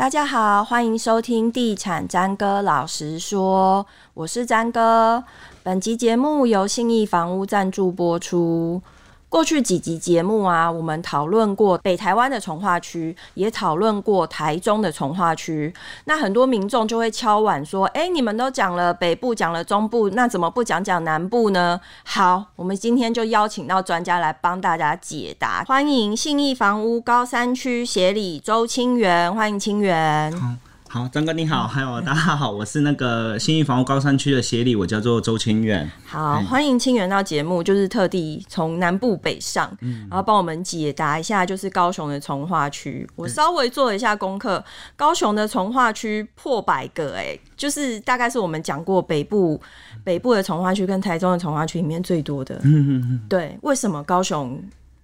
大家好，欢迎收听地产詹哥老实说，我是詹哥。本集节目由信义房屋赞助播出。过去几集节目啊，我们讨论过北台湾的从化区，也讨论过台中的从化区。那很多民众就会敲碗说：“哎，你们都讲了北部，讲了中部，那怎么不讲讲南部呢？”好，我们今天就邀请到专家来帮大家解答。欢迎信义房屋高山区协理周清源，欢迎清源。好，张哥你好，还有大家好，我是那个新义房屋高山区的协理，我叫做周清源。好，欢迎清源到节目，就是特地从南部北上，嗯、然后帮我们解答一下，就是高雄的从化区。我稍微做了一下功课，高雄的从化区破百个，哎，就是大概是我们讲过北部北部的从化区跟台中的从化区里面最多的。嗯嗯嗯。对，为什么高雄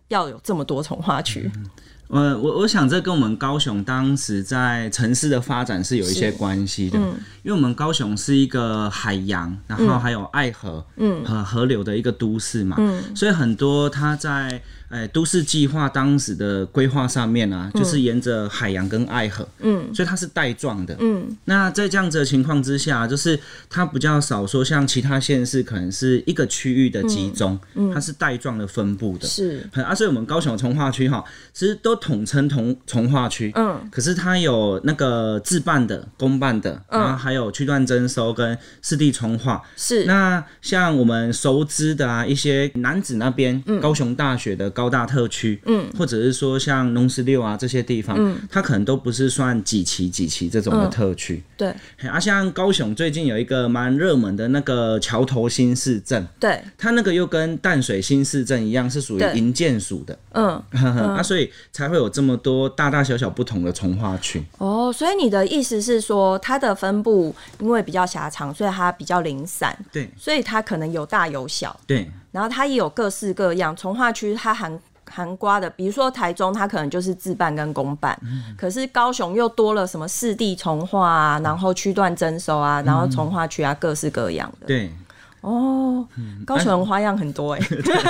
要有这么多从化区？嗯呃，我我想这跟我们高雄当时在城市的发展是有一些关系的，嗯，因为我们高雄是一个海洋，然后还有爱河，嗯，和河流的一个都市嘛，嗯，所以很多它在。哎，都市计划当时的规划上面啊，嗯、就是沿着海洋跟爱河，嗯，所以它是带状的，嗯。那在这样子的情况之下，就是它比较少说像其他县市可能是一个区域的集中，嗯，它是带状的分布的，是。啊，所以我们高雄从化区哈，其实都统称同从化区，嗯。可是它有那个自办的、公办的，然后还有区段征收跟市地重化，是。那像我们熟知的啊，一些男子那边，嗯，高雄大学的。高大特区，嗯，或者是说像农十六啊这些地方，嗯，它可能都不是算几期几期这种的特区，嗯，对。啊，像高雄最近有一个蛮热门的那个桥头新市镇，对，它那个又跟淡水新市镇一样，是属于营建署的，嗯，啊，所以才会有这么多大大小小不同的从化区。哦，所以你的意思是说，它的分布因为比较狭长，所以它比较零散，对，所以它可能有大有小，对。然后它也有各式各样从化区，它含含瓜的，比如说台中，它可能就是自办跟公办，嗯、可是高雄又多了什么市地重化啊，然后区段征收啊，然后从化区啊，各式各样的。对。哦，高雄花样很多哎、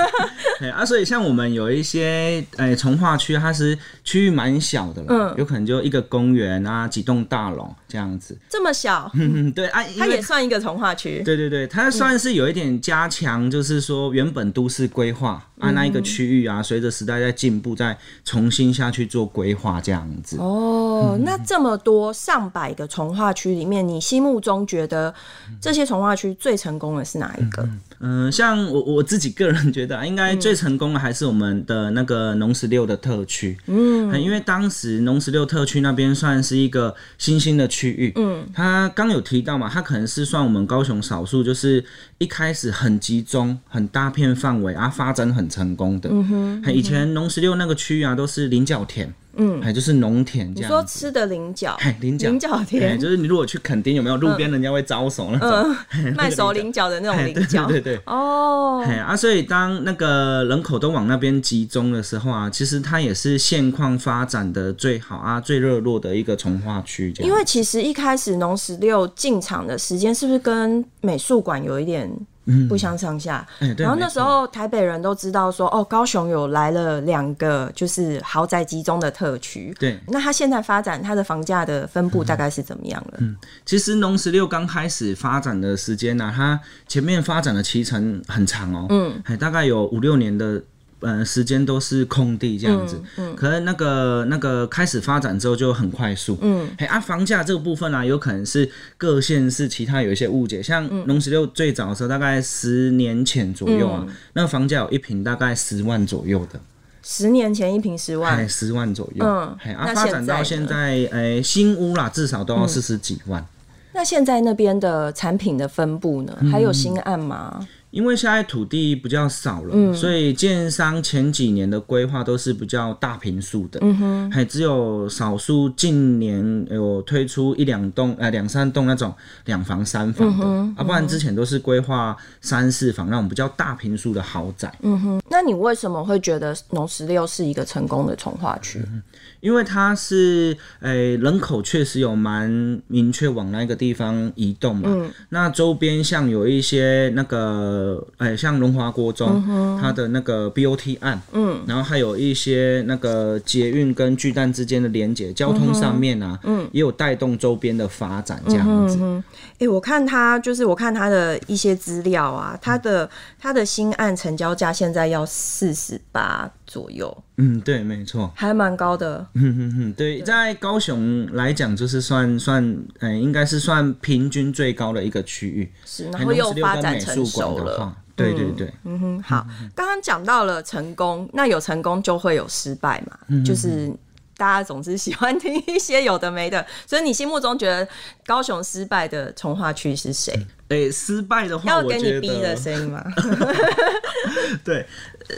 欸，啊，所以像我们有一些哎从化区，它是区域蛮小的了，嗯，有可能就一个公园啊，几栋大楼这样子，这么小，嗯，对啊，它也算一个从化区，对对对，它算是有一点加强，就是说原本都市规划。按、啊、那一个区域啊，随着时代在进步，再重新下去做规划这样子。哦，嗯、那这么多上百个从化区里面，你心目中觉得这些从化区最成功的是哪一个？呃，像我我自己个人觉得，应该最成功的还是我们的那个农十六的特区。嗯，因为当时农十六特区那边算是一个新兴的区域。嗯，他刚有提到嘛，他可能是算我们高雄少数，就是一开始很集中、很大片范围啊，发展很。成功的，嗯哼，嗯、以前农十六那个区域啊，都是菱角田。嗯，还就是农田这样。你说吃的菱角，菱角菱角田，就是你如果去垦丁，有没有路边人家会招手那种 卖熟菱角的那种菱角？对对对。哦。啊，所以当那个人口都往那边集中的时候啊，其实它也是现况发展的最好啊、最热络的一个从化区。因为其实一开始农十六进场的时间是不是跟美术馆有一点不相上下？嗯。然后那时候台北人都知道说，哦，高雄有来了两个就是豪宅集中的特。社区对，那它现在发展它的房价的分布大概是怎么样了？嗯，嗯，其实农十六刚开始发展的时间呢、啊，它前面发展的期程很长哦，嗯，还大概有五六年的呃时间都是空地这样子，嗯，嗯，可能那个那个开始发展之后就很快速，嗯，哎啊，房价这个部分呢、啊，有可能是各县市其他有一些误解，像龙十六最早的时候，大概十年前左右啊，嗯、那个房价有一平大概十万左右的。十年前一平十万，十万左右。嗯，啊，发展到现在，哎、欸，新屋啦，至少都要四十几万。嗯、那现在那边的产品的分布呢？还有新案吗？嗯因为现在土地比较少了，嗯、所以建商前几年的规划都是比较大平数的，嗯哼，还只有少数近年有推出一两栋，呃，两三栋那种两房三房的，嗯、啊，不然之前都是规划三四房那种比较大平数的豪宅。嗯哼，那你为什么会觉得农十六是一个成功的从化区？因为它是，诶、欸，人口确实有蛮明确往那个地方移动嘛，嗯、那周边像有一些那个。的，哎、欸，像龙华国中，嗯、它的那个 BOT 案，嗯，然后还有一些那个捷运跟巨蛋之间的连接，交通上面啊，嗯，也有带动周边的发展这样子。哎、嗯欸，我看他就是我看他的一些资料啊，他的他的新案成交价现在要四十八左右。嗯，对，没错，还蛮高的。嗯哼哼，对，在高雄来讲，就是算算，嗯、欸，应该是算平均最高的一个区域。是，然后又发展成熟了。对对对。嗯哼，好，刚刚讲到了成功，那有成功就会有失败嘛？就是大家总是喜欢听一些有的没的，所以你心目中觉得高雄失败的从化区是谁？哎、欸，失败的话，要跟你逼的声音吗？对。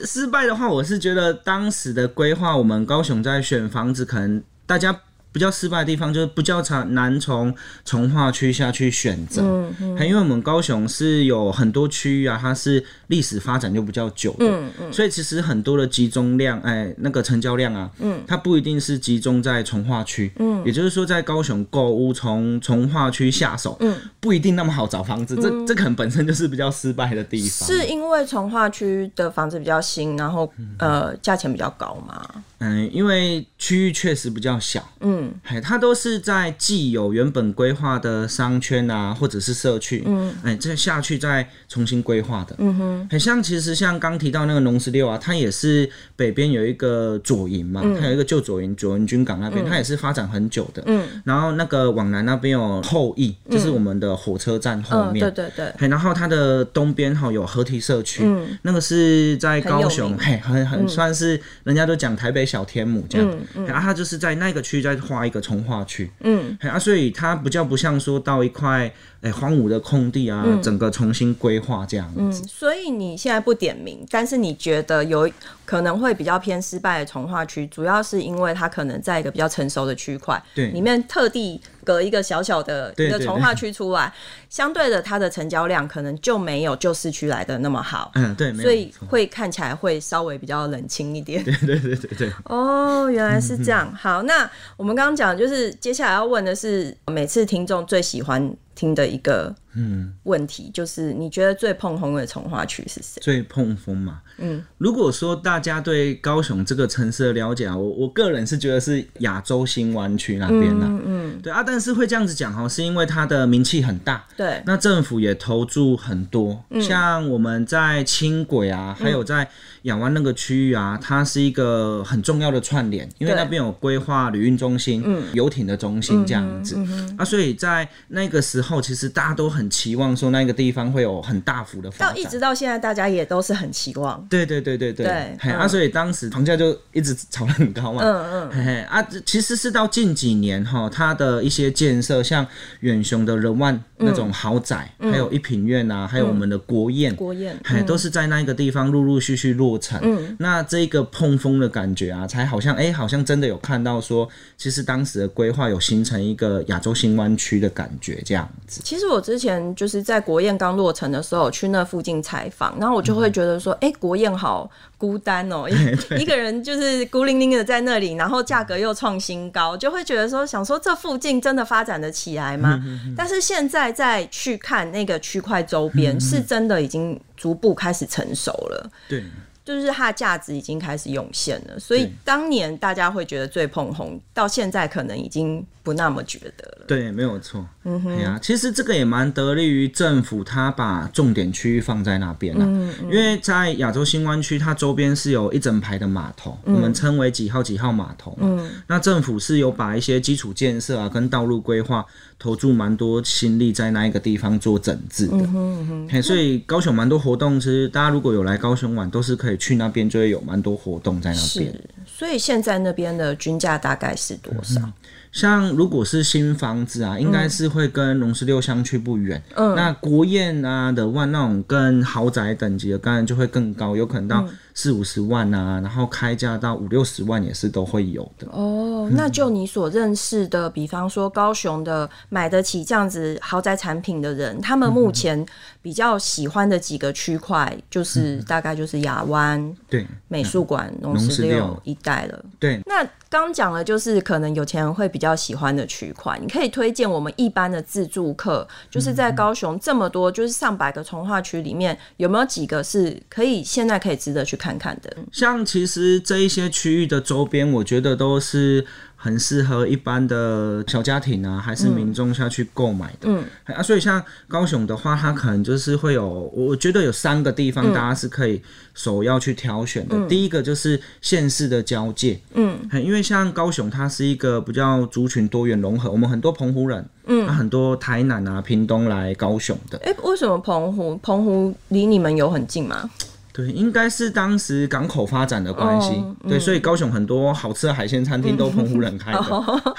失败的话，我是觉得当时的规划，我们高雄在选房子，可能大家。比较失败的地方就是比较难从从化区下去选择，嗯嗯，因为我们高雄是有很多区域啊，它是历史发展就比较久的，嗯嗯，所以其实很多的集中量，哎，那个成交量啊，嗯，它不一定是集中在从化区，嗯，也就是说在高雄购物从从化区下手，嗯，不一定那么好找房子，这这可能本身就是比较失败的地方。是因为从化区的房子比较新，然后呃价钱比较高嘛？嗯，因为区域确实比较小，嗯，哎，它都是在既有原本规划的商圈啊，或者是社区，嗯，哎，再下去再重新规划的，嗯哼，很像其实像刚提到那个农十六啊，它也是北边有一个左营嘛，它有一个旧左营，左营军港那边，它也是发展很久的，嗯，然后那个往南那边有后翼，就是我们的火车站后面，对对对，然后它的东边哈有合体社区，嗯，那个是在高雄，嘿，很很算是人家都讲台北。小天母这样，然后他就是在那个区再画一个从化区，嗯，啊，所以它比较不像说到一块。哎，荒芜的空地啊，嗯、整个重新规划这样子、嗯。所以你现在不点名，但是你觉得有可能会比较偏失败的从化区，主要是因为它可能在一个比较成熟的区块，对，里面特地隔一个小小的一个从化区出来，相对的它的成交量可能就没有旧市区来的那么好。嗯，对，所以会看起来会稍微比较冷清一点。对对对对对。哦，原来是这样。好，那我们刚刚讲就是接下来要问的是，每次听众最喜欢。听的一个嗯。问题，就是你觉得最碰风的从化区是谁？最碰风嘛，嗯，如果说大家对高雄这个城市的了解啊，我我个人是觉得是亚洲新湾区那边呢，嗯嗯，对啊，但是会这样子讲哈，是因为它的名气很大，对，那政府也投注很多，像我们在轻轨啊，还有在亚湾那个区域啊，它是一个很重要的串联，因为那边有规划旅运中心、嗯，游艇的中心这样子，啊，所以在那个时候。其实大家都很期望说那个地方会有很大幅的发展，到一直到现在大家也都是很期望。对对对对对，对嘿嗯、啊，所以当时房价就一直炒得很高嘛。嗯嗯，嘿嘿啊，其实是到近几年哈，它的一些建设，像远雄的人万那种豪宅，嗯、还有一品苑啊，嗯、还有我们的国宴，国宴，嘿，都是在那个地方陆陆续续落成。嗯，那这个碰风的感觉啊，才好像哎、欸，好像真的有看到说，其实当时的规划有形成一个亚洲新湾区的感觉，这样子。其实我之前就是在国宴刚落成的时候去那附近采访，然后我就会觉得说，哎、嗯欸，国宴好孤单哦、喔，一个人就是孤零零的在那里，然后价格又创新高，就会觉得说，想说这附近真的发展得起来吗？嗯嗯、但是现在再去看那个区块周边，嗯、是真的已经逐步开始成熟了。对。就是它的价值已经开始涌现了，所以当年大家会觉得最捧红，到现在可能已经不那么觉得了。对，没有错。嗯哼，啊，其实这个也蛮得力于政府，他把重点区域放在那边了。嗯嗯。因为在亚洲新湾区，它周边是有一整排的码头，嗯、我们称为几号几号码头嘛。嗯。那政府是有把一些基础建设啊，跟道路规划。投注蛮多心力在那一个地方做整治的，嗯哼嗯哼，所以高雄蛮多活动，其实大家如果有来高雄玩，都是可以去那边，就会有蛮多活动在那边。所以现在那边的均价大概是多少？嗯像如果是新房子啊，应该是会跟龙十六相去不远。嗯，那国宴啊的万，那种跟豪宅等级的，当然就会更高，有可能到四五十万啊，然后开价到五六十万也是都会有的。哦，那就你所认识的，比方说高雄的买得起这样子豪宅产品的人，他们目前比较喜欢的几个区块，就是大概就是亚湾、对，美术馆、农十六一带了。对，那刚讲了就是可能有钱人会比较喜欢的区块，你可以推荐我们一般的自助客，就是在高雄这么多就是上百个从化区里面，有没有几个是可以现在可以值得去看看的？像其实这一些区域的周边，我觉得都是。很适合一般的小家庭啊，还是民众下去购买的。嗯，啊，所以像高雄的话，它可能就是会有，我觉得有三个地方大家是可以首要去挑选的。嗯、第一个就是县市的交界。嗯，因为像高雄，它是一个比较族群多元融合，我们很多澎湖人，嗯，啊、很多台南啊、屏东来高雄的。哎、欸，为什么澎湖？澎湖离你们有很近吗？对，应该是当时港口发展的关系，哦嗯、对，所以高雄很多好吃的海鲜餐厅都澎湖人开的，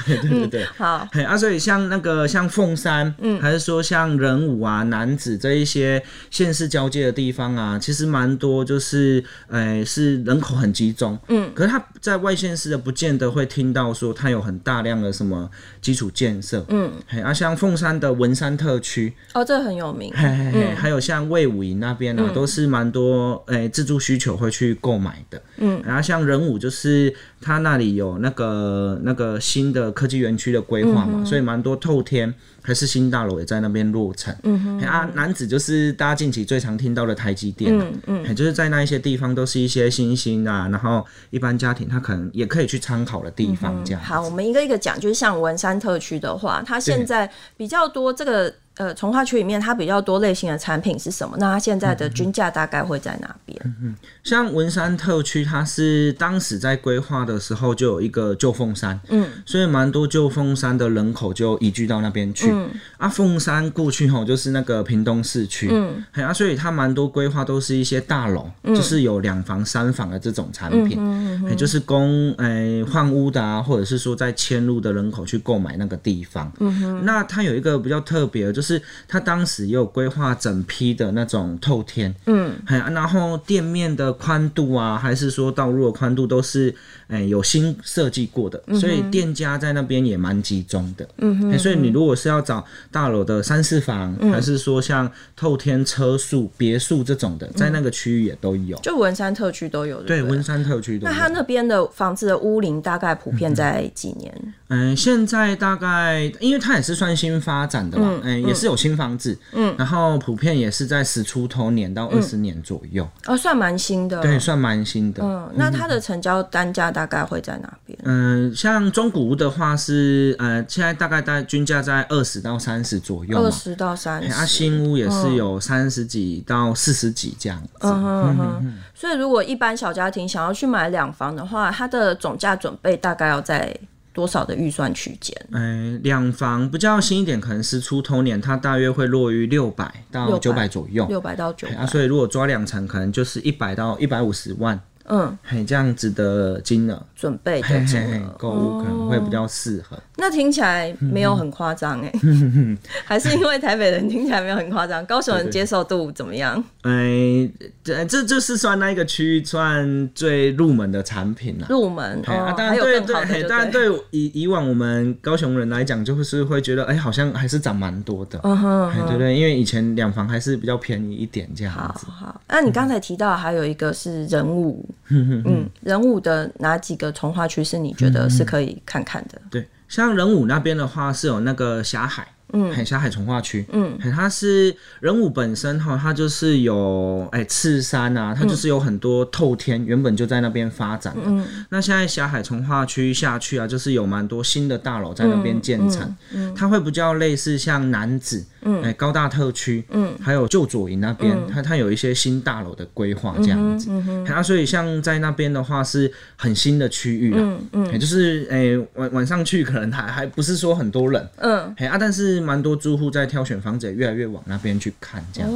嗯、对对对，好，嘿啊，所以像那个像凤山，嗯，还是说像仁武啊、楠梓这一些县市交界的地方啊，其实蛮多，就是，呃，是人口很集中，嗯，可是他在外县市的不见得会听到说他有很大量的什么基础建设，嗯，嘿啊，像凤山的文山特区，哦，这很有名，嘿嘿嘿，嗯、还有像魏武营那边啊，嗯、都是蛮多。诶、欸，自助需求会去购买的，嗯，然后像仁武，就是他那里有那个那个新的科技园区的规划嘛，嗯、所以蛮多透天还是新大楼也在那边落成，嗯哼，啊，男子就是大家近期最常听到的台积电，嗯嗯，就是在那一些地方都是一些新兴啊，然后一般家庭他可能也可以去参考的地方，这样、嗯。好，我们一个一个讲，就是像文山特区的话，它现在比较多这个。呃，从化区里面它比较多类型的产品是什么？那它现在的均价大概会在哪边？嗯嗯，像文山特区，它是当时在规划的时候就有一个旧凤山，嗯，所以蛮多旧凤山的人口就移居到那边去。嗯、啊，凤山过去吼就是那个屏东市区，嗯，啊，所以它蛮多规划都是一些大楼，嗯、就是有两房、三房的这种产品，嗯嗯、就是供诶换屋的啊，或者是说在迁入的人口去购买那个地方。嗯哼，那它有一个比较特别的，就是。是，他当时也有规划整批的那种透天，嗯，然后店面的宽度啊，还是说道路的宽度，都是、诶、有新设计过的，嗯、所以店家在那边也蛮集中的，嗯哼，所以你如果是要找大楼的三四房，嗯、还是说像透天车宿、别墅这种的，在那个区域也都有，就文山特区都有对，对，文山特区都有。那它那边的房子的屋龄大概普遍在几年？嗯，现在大概，因为它也是算新发展的嘛，嗯，嗯。也是有新房子，嗯，然后普遍也是在十出头年到二十年左右，嗯，哦，算蛮新的，对，算蛮新的。嗯，那它的成交单价大概会在哪边？嗯，像中古屋的话是，呃，现在大概大均价在二十到三十左右，二十到三十，啊，新屋也是有三十几到四十几这样子。嗯哼哼。所以如果一般小家庭想要去买两房的话，它的总价准备大概要在。多少的预算区间？嗯、欸，两房比较新一点，可能是出头年，它大约会落于六百到九百左右，六百到九百。啊，所以如果抓两层，可能就是一百到一百五十万。嗯，嘿，这样子的金额准备的金额购物可能会比较适合。那听起来没有很夸张哎，还是因为台北人听起来没有很夸张，高雄人接受度怎么样？哎，这这就是算那一个区域算最入门的产品了。入门啊，当然对对，当然对以以往我们高雄人来讲，就是会觉得哎，好像还是涨蛮多的。嗯哼，对对，因为以前两房还是比较便宜一点这样子。好，好。那你刚才提到还有一个是人物。嗯，仁武的哪几个从化区是你觉得是可以看看的？嗯、对，像人武那边的话是有那个霞海。嗯，海霞海从化区，嗯，它是人武本身哈，它就是有哎赤山啊，它就是有很多透天，原本就在那边发展的。嗯，那现在霞海从化区下去啊，就是有蛮多新的大楼在那边建成，嗯，它会比较类似像楠梓，嗯，哎高大特区，嗯，还有旧左营那边，它它有一些新大楼的规划这样子，嗯哼，所以像在那边的话是很新的区域啊，嗯嗯，就是哎晚晚上去可能还还不是说很多人，嗯，哎啊，但是。蛮多住户在挑选房子，也越来越往那边去看，这样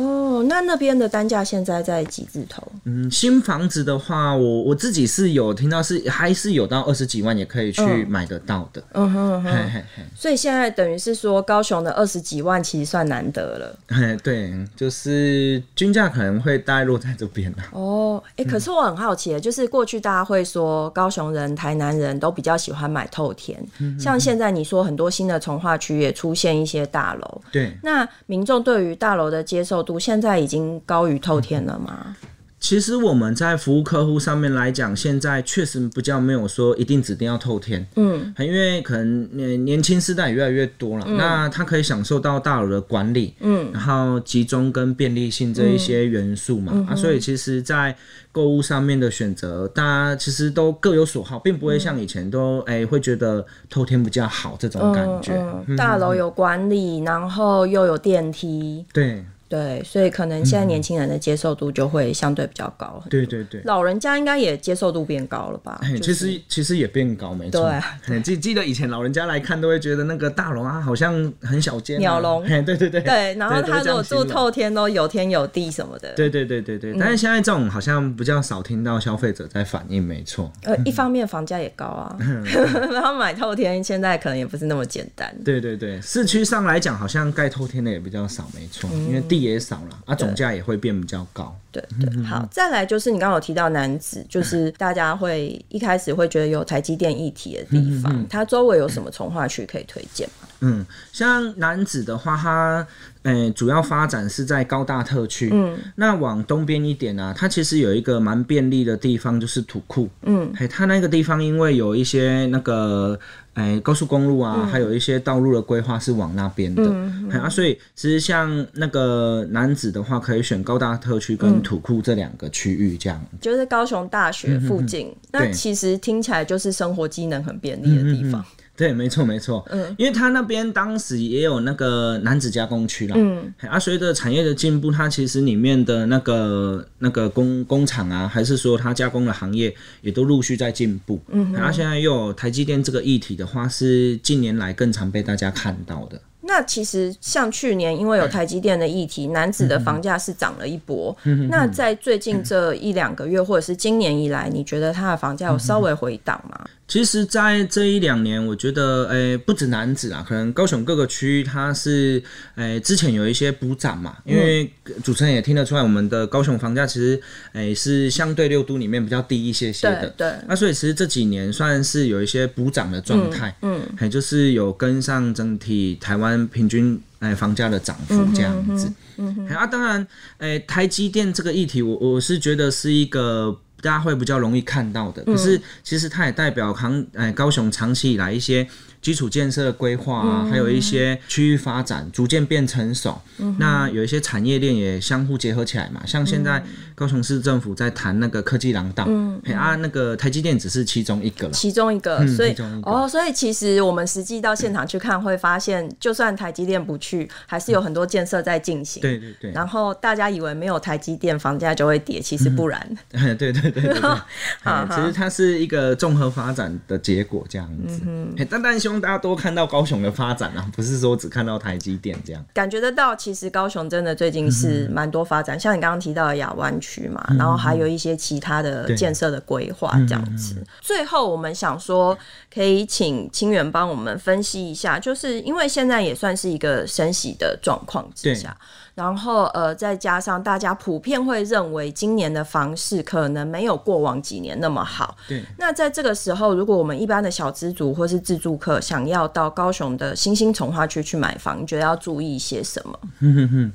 那那边的单价现在在几字头？嗯，新房子的话，我我自己是有听到是还是有到二十几万也可以去买得到的。嗯哼嗯哼，嘿嘿嘿。所以现在等于是说，高雄的二十几万其实算难得了。嘿，对，就是均价可能会大概落在这边。哦，哎、欸，可是我很好奇，就是过去大家会说高雄人、台南人都比较喜欢买透天，嗯、像现在你说很多新的从化区也出现一些大楼，对，那民众对于大楼的接受度现在已经高于透天了吗？其实我们在服务客户上面来讲，现在确实比较没有说一定指定要透天，嗯，因为可能年年轻世代也越来越多了，嗯，那他可以享受到大楼的管理，嗯，然后集中跟便利性这一些元素嘛，嗯，啊，所以其实，在购物上面的选择，大家其实都各有所好，并不会像以前都哎，欸，会觉得透天比较好这种感觉。大楼有管理，然后又有电梯，对。对，所以可能现在年轻人的接受度就会相对比较高。对对对，老人家应该也接受度变高了吧？其实、就是、其实也变高，没错。对，记记得以前老人家来看都会觉得那个大龙啊，好像很小间、啊。鸟笼。对对对。对，然后他如果住透天都有天有地什么的。对对对对对，但是现在这种好像比较少听到消费者在反映，没错。呃，一方面房价也高啊，然后买透天现在可能也不是那么简单。对对对，市区上来讲，好像盖透天的也比较少，没错，因为地。也少了啊，总价也会变比较高。对对，好，再来就是你刚刚有提到男子，就是大家会一开始会觉得有台积电议题的地方，嗯、它周围有什么从化区可以推荐吗？嗯，像男子的话，它诶、欸、主要发展是在高大特区。嗯，那往东边一点啊，它其实有一个蛮便利的地方，就是土库。嗯，嘿，它那个地方因为有一些那个。哎，高速公路啊，嗯、还有一些道路的规划是往那边的，嗯嗯、啊，所以其实像那个男子的话，可以选高大特区跟土库这两个区域，这样、嗯、就是高雄大学附近，嗯、那其实听起来就是生活机能很便利的地方。对，没错，没错。嗯，因为他那边当时也有那个男子加工区啦。嗯，啊，随着产业的进步，它其实里面的那个那个工工厂啊，还是说它加工的行业，也都陆续在进步。嗯，然后现在又有台积电这个议题的话，是近年来更常被大家看到的。那其实像去年，因为有台积电的议题，男子的房价是涨了一波。嗯、那在最近这一两个月，或者是今年以来，你觉得它的房价有稍微回档吗？其实，在这一两年，我觉得，诶、欸，不止男子啊，可能高雄各个区域，它是，诶、欸，之前有一些补涨嘛。因为主持人也听得出来，我们的高雄房价其实，诶、欸，是相对六都里面比较低一些些的。对。对那所以，其实这几年算是有一些补涨的状态。嗯。还、嗯、就是有跟上整体台湾平均，诶、欸，房价的涨幅这样子。嗯嗯。啊，当然，诶、欸，台积电这个议题，我我是觉得是一个。大家会比较容易看到的，可是其实它也代表扛哎高雄长期以来一些。基础建设的规划啊，还有一些区域发展逐渐变成熟。嗯、那有一些产业链也相互结合起来嘛，像现在高雄市政府在谈那个科技廊道，嗯，啊，那个台积电只是其中一个了，其中一个，嗯、所以哦，所以其实我们实际到现场去看，会发现，就算台积电不去，还是有很多建设在进行。对对对。然后大家以为没有台积电，房价就会跌，其实不然。嗯、对对对对对。其实它是一个综合发展的结果，这样子。嗯但。但希望。大家多看到高雄的发展啊，不是说只看到台积电这样。感觉得到，其实高雄真的最近是蛮多发展，像你刚刚提到的亚湾区嘛，然后还有一些其他的建设的规划这样子。最后，我们想说，可以请清源帮我们分析一下，就是因为现在也算是一个升息的状况之下。然后，呃，再加上大家普遍会认为今年的房市可能没有过往几年那么好。对。那在这个时候，如果我们一般的小资族或是自住客想要到高雄的新兴从化区去买房，你觉得要注意一些什么？嗯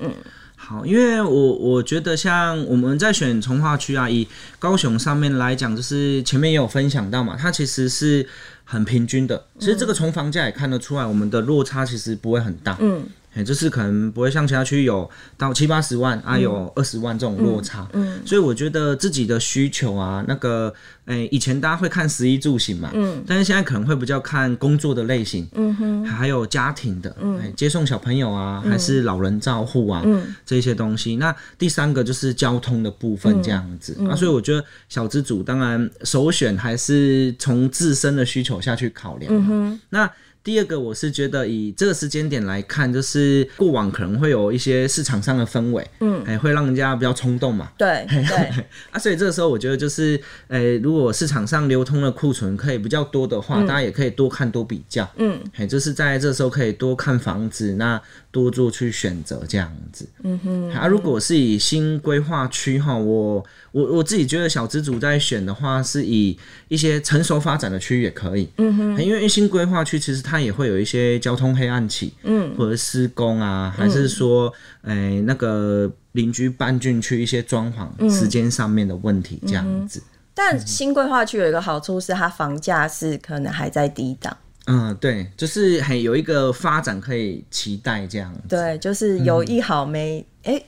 好，因为我我觉得像我们在选从化区啊，以高雄上面来讲，就是前面也有分享到嘛，它其实是很平均的。其实这个从房价也看得出来，我们的落差其实不会很大。嗯。就是可能不会像其他区有到七八十万啊，有二十万这种落差，嗯，嗯，所以我觉得自己的需求啊，那个。诶、欸，以前大家会看食衣住行嘛，嗯，但是现在可能会比较看工作的类型，嗯哼，还有家庭的，嗯、欸，接送小朋友啊，嗯、还是老人照护啊，嗯，这些东西。那第三个就是交通的部分，这样子，嗯、啊，所以我觉得小资主当然首选还是从自身的需求下去考量，嗯哼，那。第二个，我是觉得以这个时间点来看，就是过往可能会有一些市场上的氛围，嗯，哎，会让人家比较冲动嘛。对对。啊，所以这个时候我觉得就是，诶，如果市场上流通的库存可以比较多的话，嗯、大家也可以多看多比较，嗯，哎，就是在这时候可以多看房子，那多做去选择这样子。嗯哼。啊，如果是以新规划区哈，我我我自己觉得小资主在选的话，是以一些成熟发展的区域也可以。嗯哼。因为新规划区其实它也会有一些交通黑暗期，嗯，或者施工啊，还是说，哎、嗯欸，那个邻居搬进去一些装潢时间上面的问题这样子。嗯、但新规划区有一个好处是，它房价是可能还在低档。嗯，对，就是很有一个发展可以期待这样子。对，就是有一好没，哎、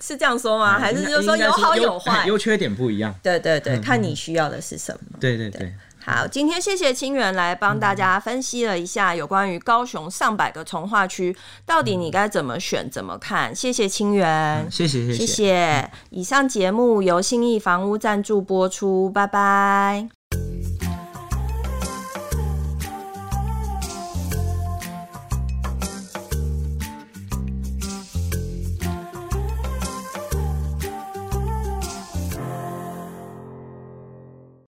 是这样说吗？嗯、还是就是说有好有坏，优缺点不一样。对对对，嗯、看你需要的是什么。对对对。对好，今天谢谢清源来帮大家分析了一下有关于高雄上百个从化区，到底你该怎么选、怎么看？谢谢清源，谢谢谢谢。谢谢。以上节目由信义房屋赞助播出，拜拜。